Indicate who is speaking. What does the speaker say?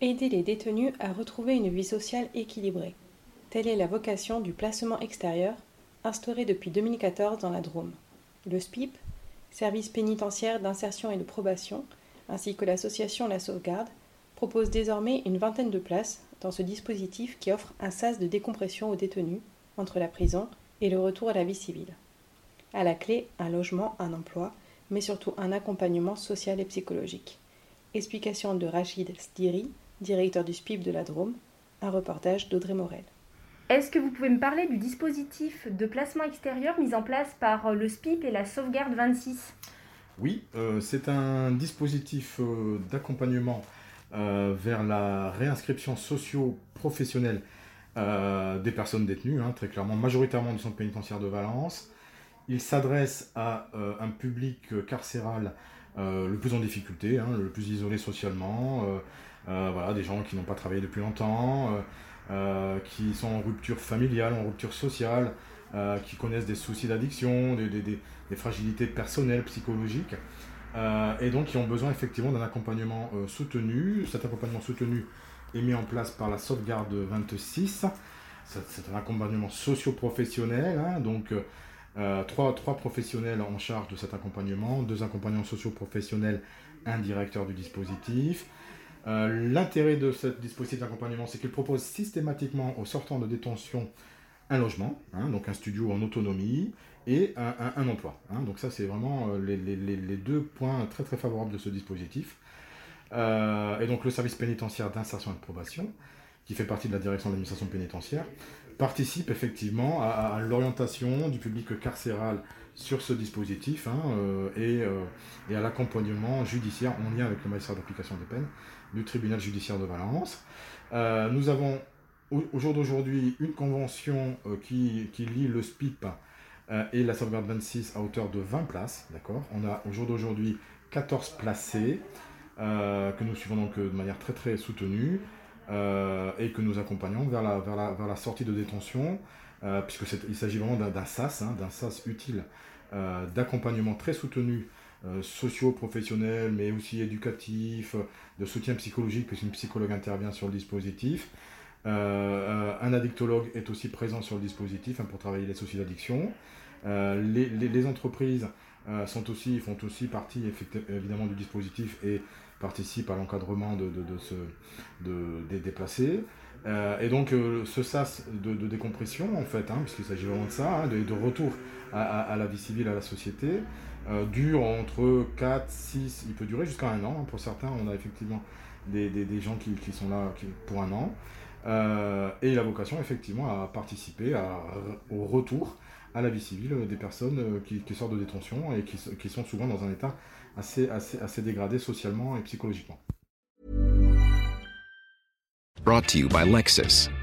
Speaker 1: Aider les détenus à retrouver une vie sociale équilibrée. Telle est la vocation du placement extérieur instauré depuis 2014 dans la Drôme. Le SPIP, Service pénitentiaire d'insertion et de probation, ainsi que l'association La Sauvegarde, propose désormais une vingtaine de places dans ce dispositif qui offre un sas de décompression aux détenus entre la prison et le retour à la vie civile. À la clé, un logement, un emploi, mais surtout un accompagnement social et psychologique. Explication de Rachid Sdiri, directeur du SPIP de la Drôme, un reportage d'Audrey Morel.
Speaker 2: Est-ce que vous pouvez me parler du dispositif de placement extérieur mis en place par le SPIP et la Sauvegarde 26
Speaker 3: Oui, euh, c'est un dispositif euh, d'accompagnement euh, vers la réinscription socio-professionnelle des personnes détenues, hein, très clairement, majoritairement du centre pénitentiaire de Valence. Il s'adresse à un public carcéral le plus en difficulté, hein, le plus isolé socialement, euh, voilà, des gens qui n'ont pas travaillé depuis longtemps, euh, euh, qui sont en rupture familiale, en rupture sociale, qui connaissent des soucis d'addiction, des, fragilités personnelles, psychologiques, et donc qui ont besoin effectivement d'un accompagnement soutenu. Cet accompagnement soutenu est mis en place par la sauvegarde 26. C'est un accompagnement socio-professionnel, hein, donc trois, trois, professionnels en charge de cet accompagnement, deux accompagnants socio-professionnels, un directeur du dispositif, euh, l'intérêt de ce dispositif d'accompagnement, c'est qu'il propose systématiquement aux sortants de détention un logement, hein, donc un studio en autonomie, et un, emploi. Hein. donc ça, c'est vraiment euh, les, deux points très très favorables de ce dispositif. Euh, et donc le service pénitentiaire d'insertion et de probation, qui fait partie de la direction de l'administration pénitentiaire, participe effectivement à, l'orientation du public carcéral sur ce dispositif hein, et, et, à l'accompagnement judiciaire en lien avec le magistrat d'application des peines du tribunal judiciaire de Valence. Euh, nous avons au, jour d'aujourd'hui une convention euh, qui, qui, lie le SPIP euh, et la sauvegarde 26 à hauteur de 20 places. D'accord? On a au jour d'aujourd'hui 14 placés que nous suivons donc de manière très très soutenue et que nous accompagnons vers la, sortie de détention, puisqu'il s'agit vraiment d'un SAS, hein, d'un SAS utile d'accompagnement très soutenu euh, socio-professionnels, mais aussi éducatifs, de soutien psychologique, puisqu'une psychologue intervient sur le dispositif. Euh, euh, un addictologue est aussi présent sur le dispositif hein, pour travailler les soucis d'addiction. Les, entreprises sont aussi, font aussi partie évidemment du dispositif et participent à l'encadrement de, ce, des déplacés. et donc ce sas de, décompression, en fait, hein, puisqu'il s'agit vraiment de ça, hein, de, retour à, la vie civile, à la société, euh, dure entre 4, 6, il peut durer jusqu'à un an. Pour certains, on a effectivement des, gens qui, sont là pour un an. Euh, et la vocation, effectivement, à participer au retour à la vie civile des personnes euh, qui, sortent de détention et qui, sont souvent dans un état assez, assez, dégradé socialement et psychologiquement.
Speaker 4: Brought to you by.